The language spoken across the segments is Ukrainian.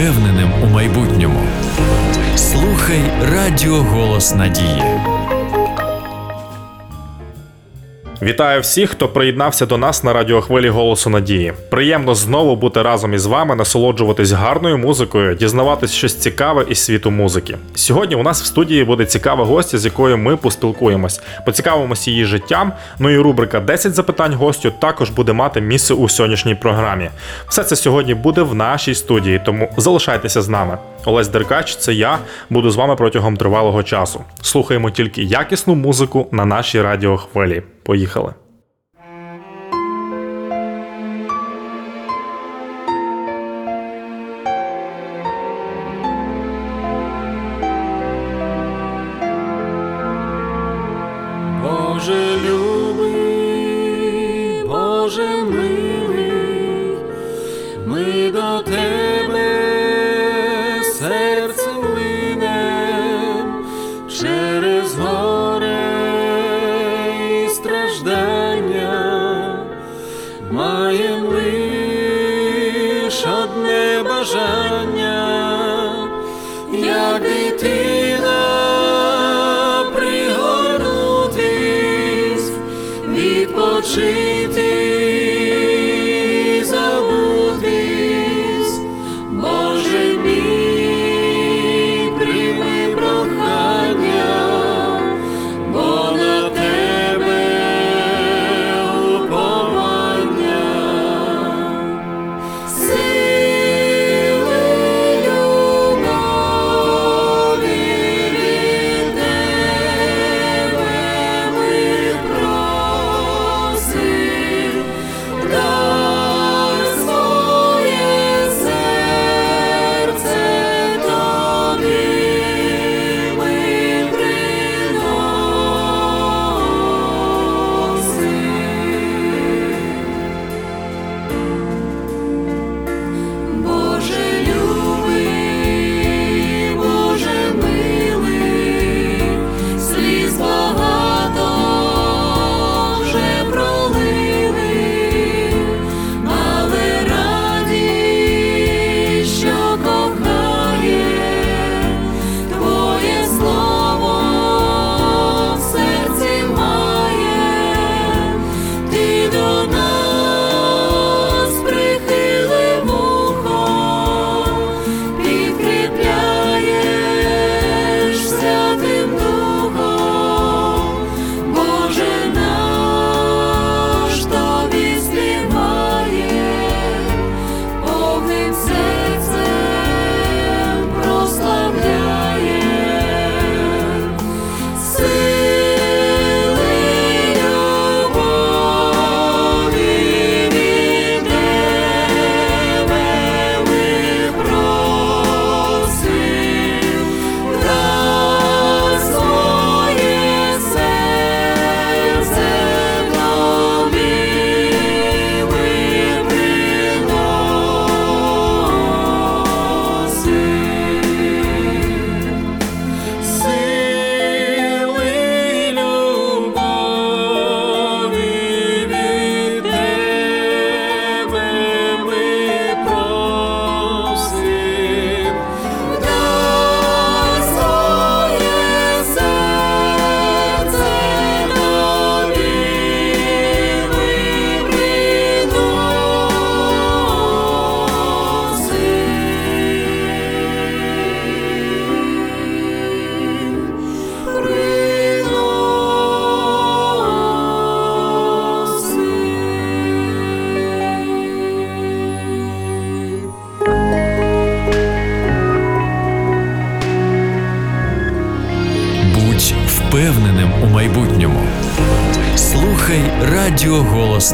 впевненим у майбутньому. Слухай Радіо Голос Надії. Вітаю всіх, хто приєднався до нас на радіохвилі Голосу Надії. Приємно знову бути разом із вами, насолоджуватись гарною музикою, дізнаватись щось цікаве із світу музики. Сьогодні у нас в студії буде цікава гостя, з якою ми поспілкуємось, поцікавимося її життям. Ну і рубрика «10 запитань гостю також буде мати місце у сьогоднішній програмі. Все це сьогодні буде в нашій студії, тому залишайтеся з нами. Олесь Деркач, це я буду з вами протягом тривалого часу. Слухаємо тільки якісну музику на нашій радіохвилі. Поїхали. Боже любий, Боже милий,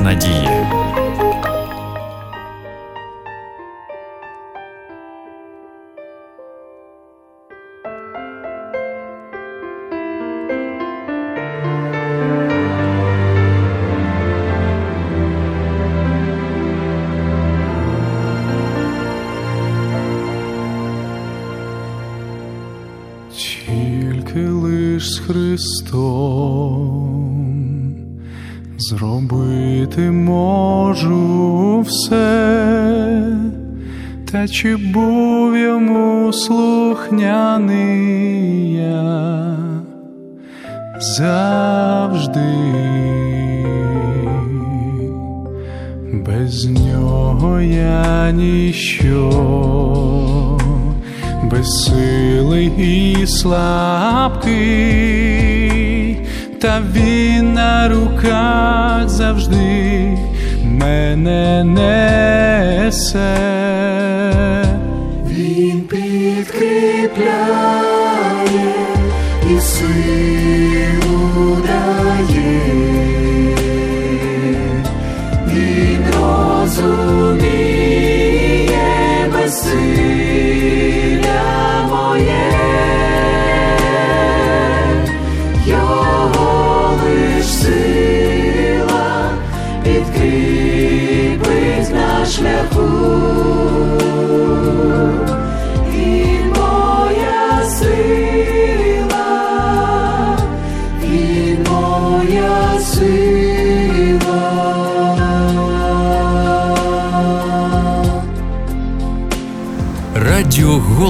Надії. Чи був йому слухняний я. Завжди без нього я ніщо, безсилий і слабкий, та він на руках завжди мене несе. Він підкріпляє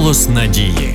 Голос Надії.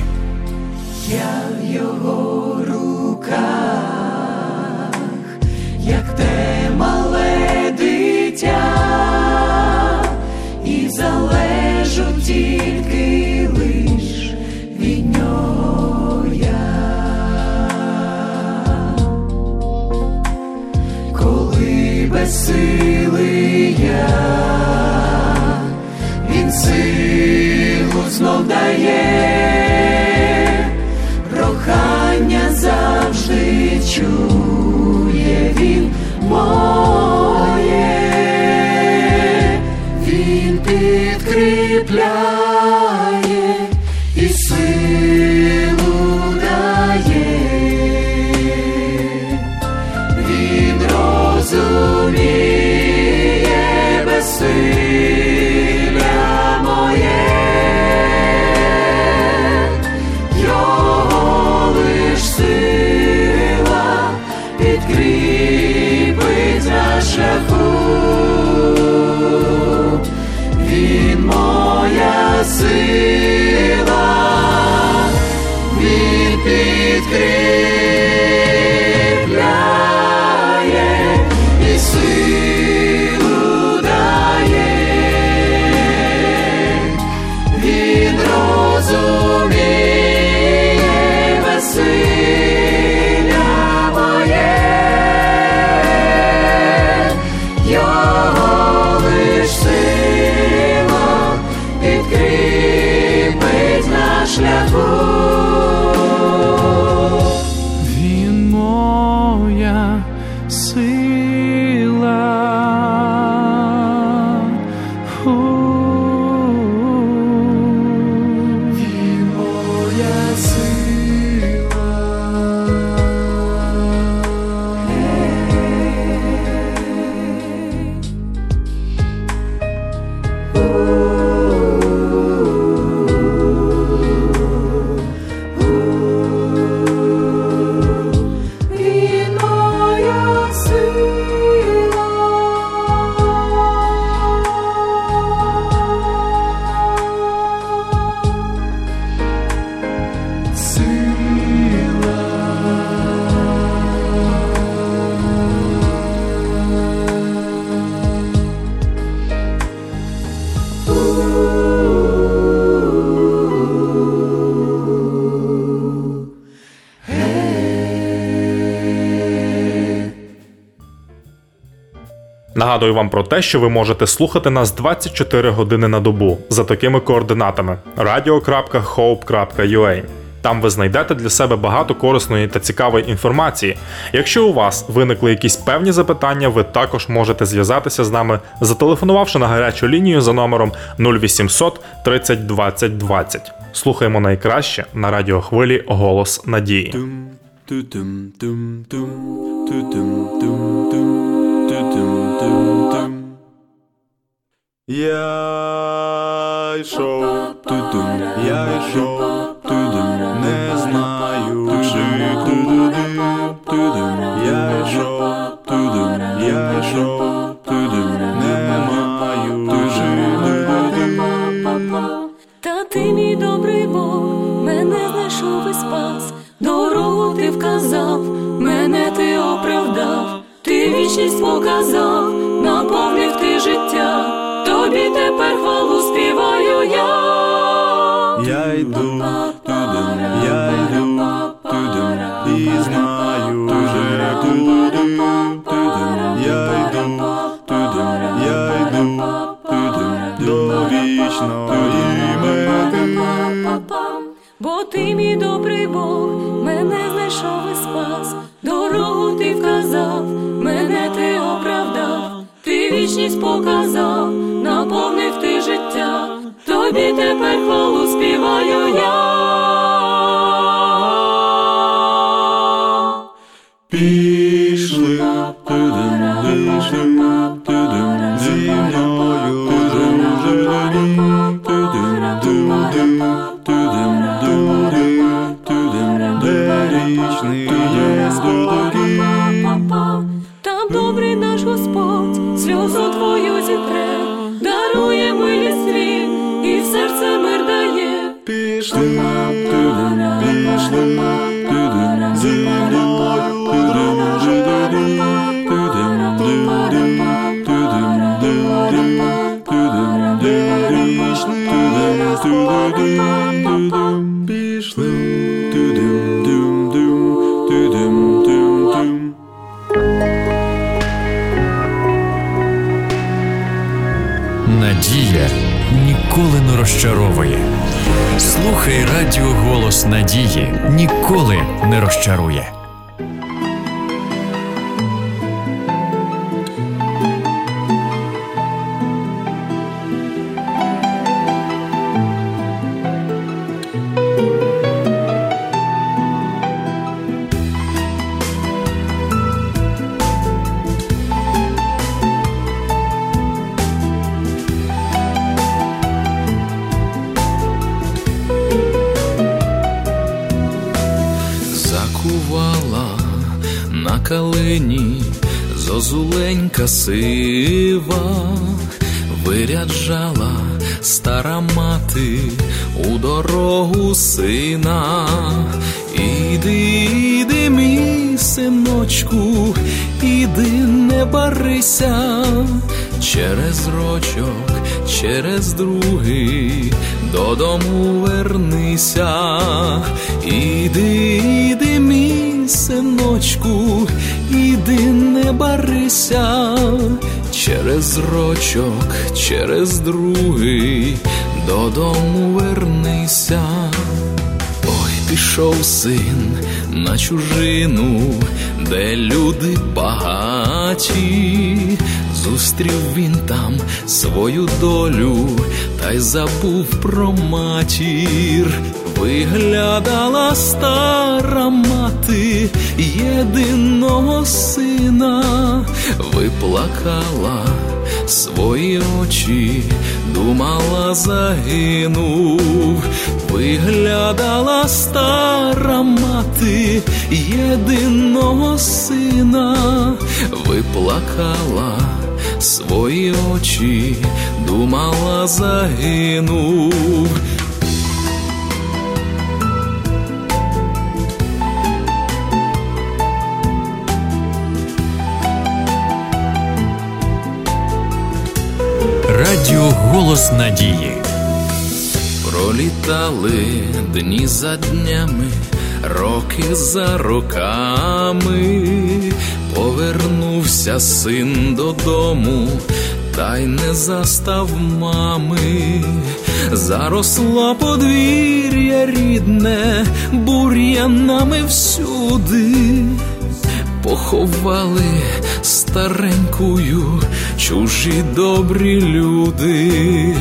Нагадую вам про те, що ви можете слухати нас 24 години на добу за такими координатами: radio.hope.ua. Там ви знайдете для себе багато корисної та цікавої інформації. Якщо у вас виникли якісь певні запитання, ви також можете зв'язатися з нами, зателефонувавши на гарячу лінію за номером 0800 30 20 20. Слухаємо найкраще на радіохвилі Голос Надії. Я йшов, тудум, я йшов, тудум, не знаю, чи туди, я йшов, тудум, я йшов, тудум, не маю, чи Та ти, мій добрий Бог, мене знайшов і спас, дорогу ти вказав, мене ти обрав вічність показав, наповнив ти життя, тобі тепер хвалу співаю я. Я йду я йду і знаю вже тудим, я йду я йду до вічної мети. Бо ти мій добрий Бог, мене знайшов і спас, дорогу ти вказав, показав, наповнив ти життя, тобі тепер хвалу співаю я. Зітре, дарує милість світ і серце мир дає. Пішли Голос Надії ніколи не розчарує. На калині зозуленька сива, виряджала стара мати у дорогу сина. Іди, іди, мій синочку, іди, не барися, через рочок, через другий, додому вернися. Іди, іди, мій синочку, іди, не барися, через рочок, через другий, додому вернися. Ой, пішов син на чужину, де люди багаті, зустрів він там свою долю, та й забув про матір. Виглядала стара мати єдиного сина, виплакала свої очі, думала, загинув, виглядала стара мати єдиного сина, виплакала свої очі, думала, загинув. Радіо Голос Надії. Пролітали дні за днями, роки за роками, повернувся син додому, та й не застав мами, заросло подвір'я рідне, бур'янами всюди. Поховали старенькую чужі добрі люди.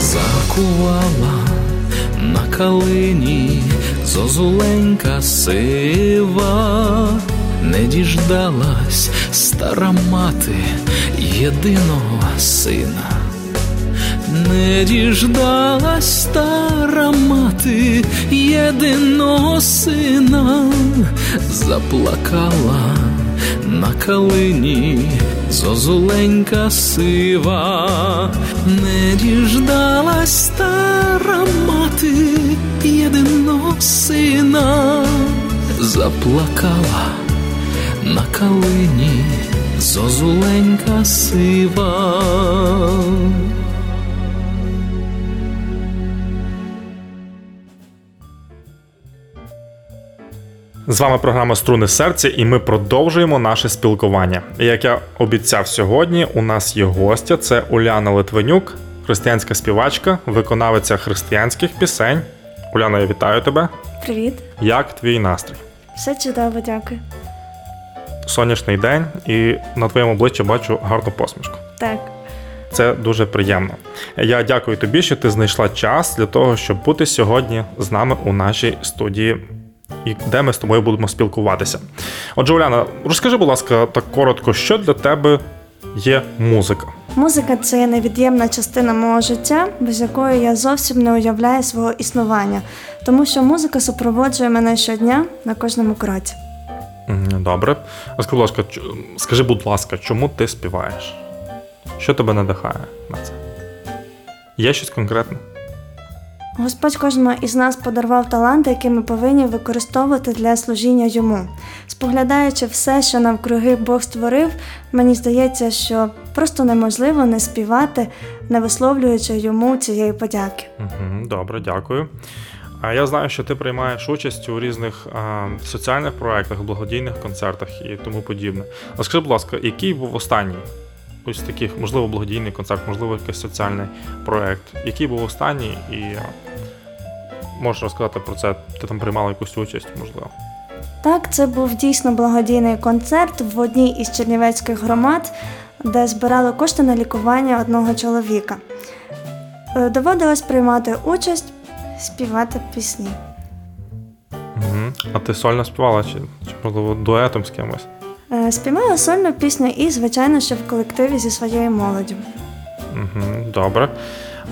Закувала на калині зозуленька сива, не діждалась стара мати єдиного сина. Не діждалась стара мати єдиного сина, заплакала на калині зозуленька сива, не діждалась стара мати єдиного сина, заплакала на калині зозуленька сива. З вами програма Струни серця, і ми продовжуємо наше спілкування. І Як я обіцяв сьогодні, у нас є гостя. Це Уляна Литвинюк, християнська співачка, виконавиця християнських пісень. Уляна, я вітаю тебе. Привіт, Як твій настрій? все чудово, дякую. Сонячний день, і на твоєму обличчі бачу гарну посмішку. Так, Це дуже приємно. Я дякую тобі, що ти знайшла час для того, щоб бути сьогодні з нами у нашій студії, і де ми з тобою будемо спілкуватися. Отже, Уляна, розкажи, будь ласка, так коротко, що для тебе є музика? музика це невід'ємна частина мого життя, без якої я зовсім не уявляю свого існування, тому що музика супроводжує мене щодня на кожному кроці. Добре. Розкажи, будь ласка, скажи, будь ласка, чому ти співаєш? Що тебе надихає на це? Є щось конкретне? Господь кожному із нас подарував таланти, які ми повинні використовувати для служіння йому. Споглядаючи все, що навкруги Бог створив, мені здається, що просто неможливо не співати, не висловлюючи йому цієї подяки. Добре, дякую. А я знаю, що ти приймаєш участь у різних а, соціальних проєктах, благодійних концертах і тому подібне. Розкажи, будь ласка, який був останній? Ось таких, можливо, благодійний концерт, можливо, якийсь соціальний проєкт. Який був останній, і можеш розказати про це? Ти там приймала якусь участь, можливо. Так, це був дійсно благодійний концерт в одній із чернівецьких громад, де збирали кошти на лікування одного чоловіка. Е, Доводилось приймати участь, співати пісні. Угу. А ти сольно співала, чи, чи можливо дуетом з кимось? Е, Співала сольну пісню і, звичайно, що в колективі зі своєю молоддю. Добре.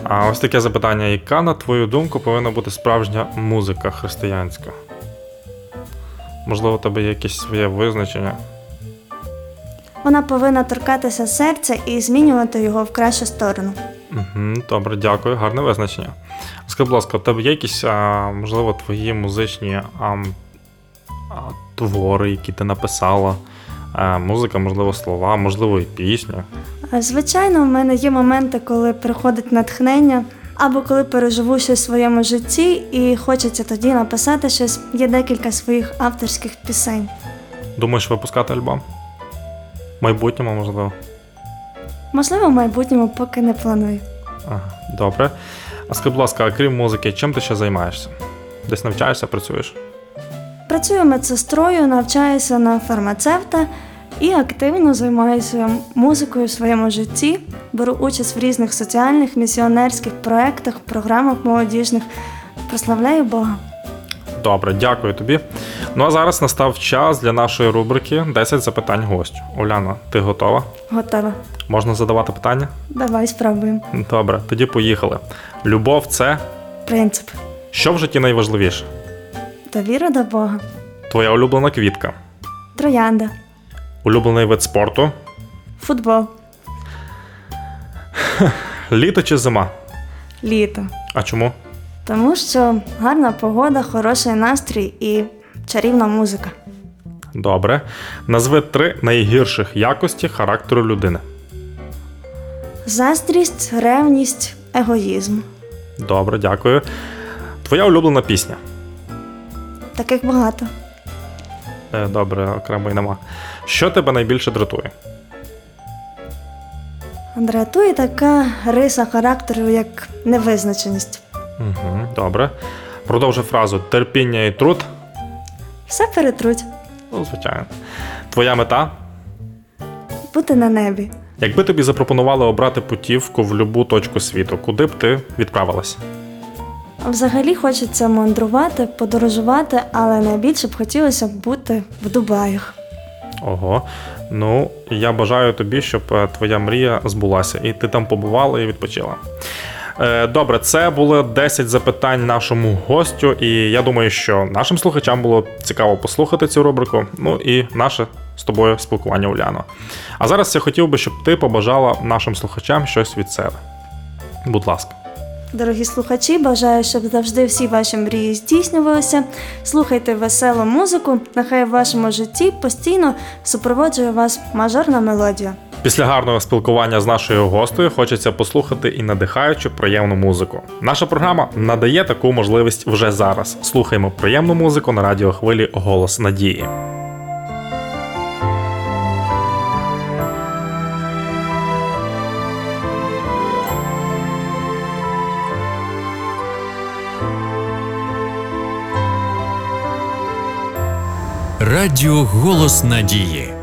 А ось таке запитання: яка, на твою думку, повинна бути справжня музика християнська? Можливо, у тебе є якесь своє визначення? Вона повинна торкатися серця і змінювати його в кращу сторону. Угу, добре, дякую, гарне визначення. Скажи, будь ласка, у тебе є якісь, а, можливо, твої музичні а, а, твори, які ти написала? Музика, можливо, слова, можливо, і пісня. Звичайно, в мене є моменти, коли приходить натхнення, або коли переживу щось в своєму житті і хочеться тоді написати щось. Є декілька своїх авторських пісень. Думаєш випускати альбом? В майбутньому, можливо. Можливо, в майбутньому поки не планую. Ага, добре. А скажи, будь ласка, крім музики, чим ти ще займаєшся? Десь навчаєшся, працюєш? Працюю медсестрою, навчаюся на фармацевта і активно займаюся музикою в своєму житті. Беру участь в різних соціальних, місіонерських проєктах, програмах молодіжних. Прославляю Бога. Добре, дякую тобі. Ну а зараз настав час для нашої рубрики 10 запитань гостю. Уляна, ти готова? Готова. Можна задавати питання? Давай спробуємо. Добре, тоді поїхали. Любов це Принцип. що в житті найважливіше? Довіра до Бога. Твоя улюблена квітка, Троянда. улюблений вид спорту, Футбол. літо чи зима? Літо. А чому? Тому що гарна погода, хороший настрій і чарівна музика. Добре. Назви три найгірших якості характеру людини. Заздрість, ревність, егоїзм. Добре, дякую. Твоя улюблена пісня. Таких багато. Е, Добре, окремо й нема. Що тебе найбільше дратує? Дратує така риса характеру, як невизначеність. Угу, добре. Продовжи фразу терпіння і труд. Все перетруть, Ну, звичайно. Твоя мета. бути на небі. Якби тобі запропонували обрати путівку в будь-яку точку світу, куди б ти відправилася? Взагалі хочеться мандрувати, подорожувати, але найбільше б хотілося бути в Дубаях. Ого. Ну, я бажаю тобі, щоб е, твоя мрія збулася, і ти там побувала і відпочила. Е, Добре, це було 10 запитань нашому гостю, і я думаю, що нашим слухачам було цікаво послухати цю рубрику. Ну і наше з тобою спілкування Уляно. А зараз я хотів би, щоб ти побажала нашим слухачам щось від себе. Будь ласка. Дорогі слухачі, бажаю, щоб завжди всі ваші мрії здійснювалися. Слухайте веселу музику, нехай в вашому житті постійно супроводжує вас мажорна мелодія. Після гарного спілкування з нашою гостею хочеться послухати і надихаючу приємну музику. Наша програма надає таку можливість вже зараз. Слухаємо приємну музику на радіохвилі Голос Надії. Радіо Голос Надії.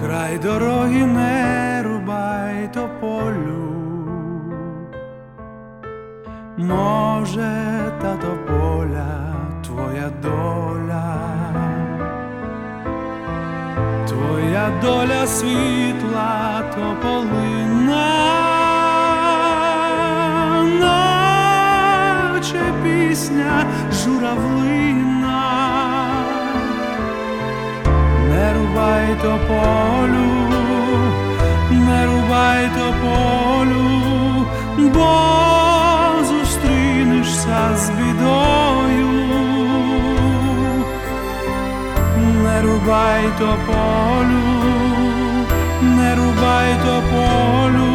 Край дороги не рубай тополю. Може, та тополя твоя доля, твоя доля світла тополина, наче пісня журавлина рубай тополю, не рубай тополю, бо зустрінешся з бідою. Не рубай тополю, не рубай тополю,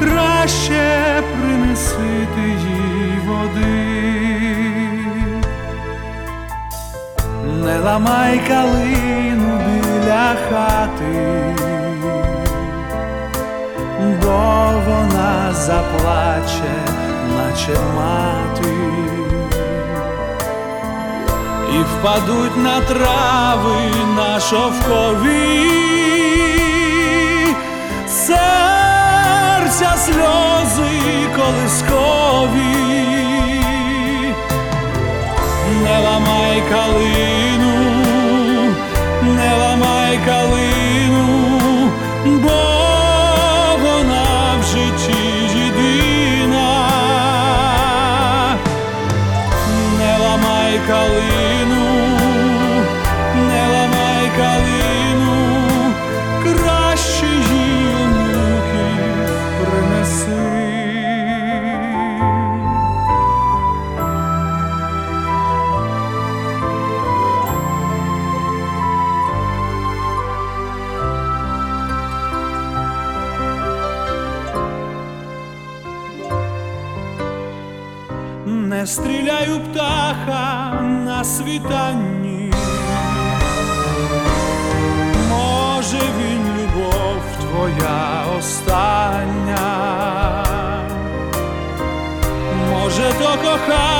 краще принеси ти їй води. Не ламай калину біля хати, бо вона заплаче, наче мати, і впадуть на трави на шовкові, серця сльози колискові. Не ламай калину, ламай стріляю птаха на світанні. Може він любов твоя остання, може то кохання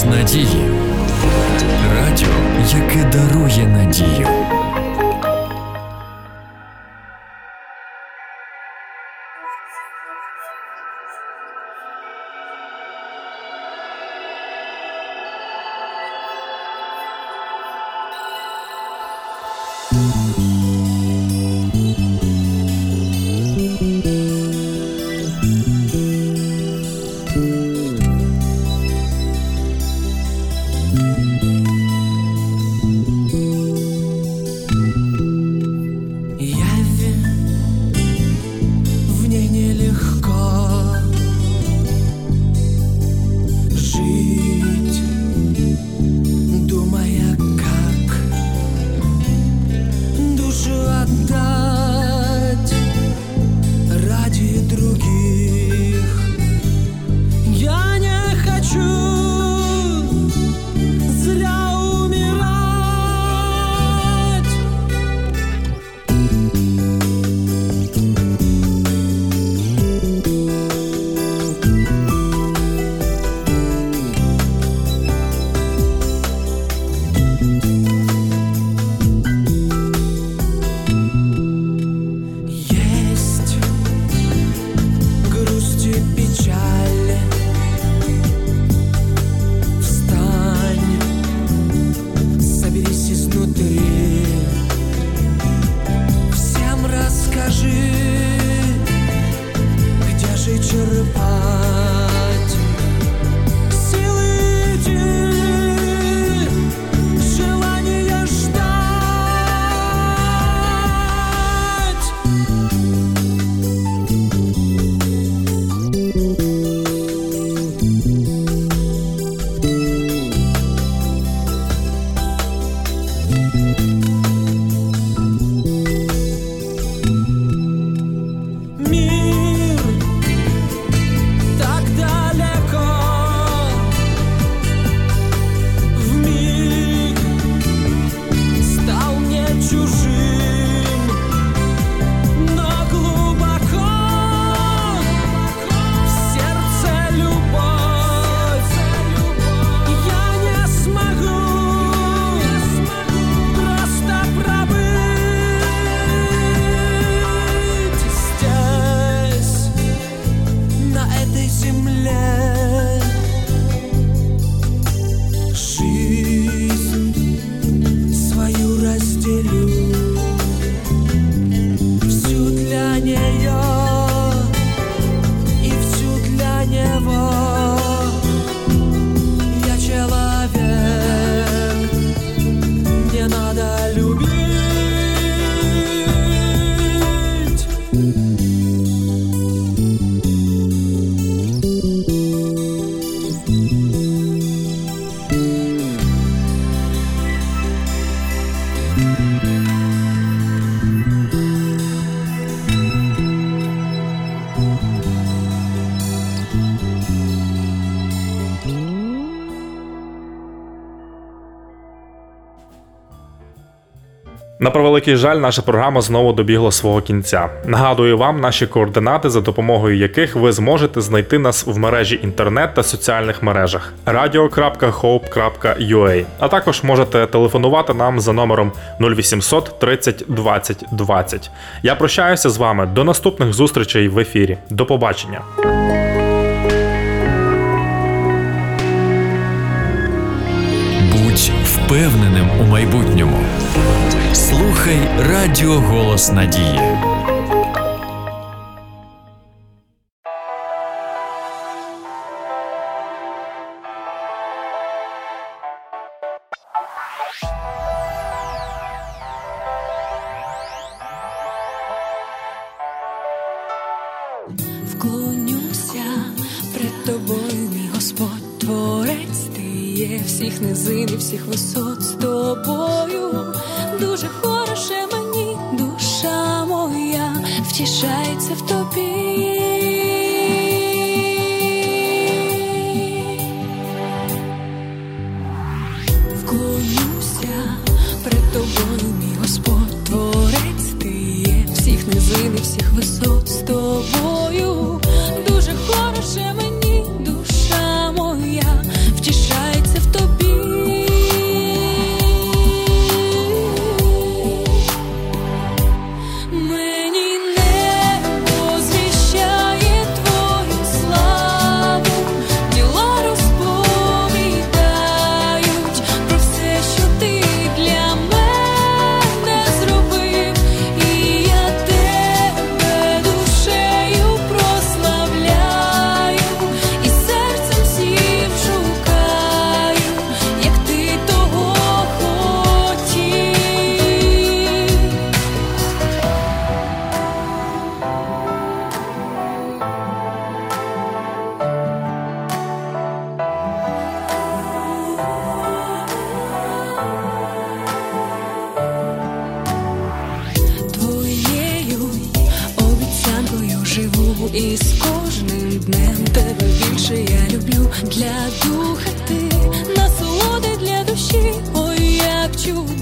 Голос Надії. Радіо, яке дарує надію. Превеликий жаль, наша програма знову добігла свого кінця. Нагадую вам наші координати, за допомогою яких ви зможете знайти нас в мережі інтернет та соціальних мережах radio.hope.ua, а також можете телефонувати нам за номером 0800 30 20 20. Я прощаюся з вами до наступних зустрічей в ефірі. До побачення. Будь впевненим у майбутньому. Слухай Радіо Голос Надії. Вклонюся пред тобою, мій Господь, творець ти є всіх низин і всіх висот і всіх висот з тобою. І з кожним днем тебе більше я люблю. Для духа ти насолоди для душі. Ой, як чудо.